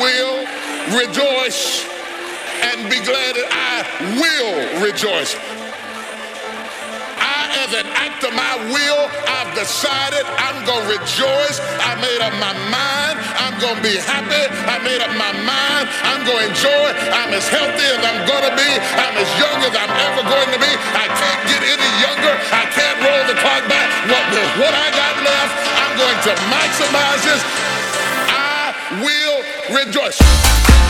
Will rejoice and be glad that I will rejoice I, as an act of my will, I've decided I'm going to rejoice. I made up my mind. I'm going to be happy. I made up my mind. I'm going to enjoy. I'm as healthy as I'm going to be. I'm as young as I'm ever going to be. I can't get any younger. I can't roll the clock back. What, what I got left, I'm going to maximize this. I will rejoice.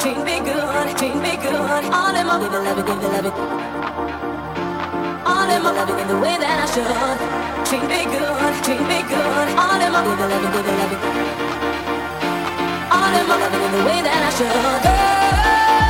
treat me good, treat me good. All in my loving, love it, they love it. All them love it in the way that I should. Treat me good, treat me good. All in my loving, love it, they love it. All them love it in the way that I should. Oh.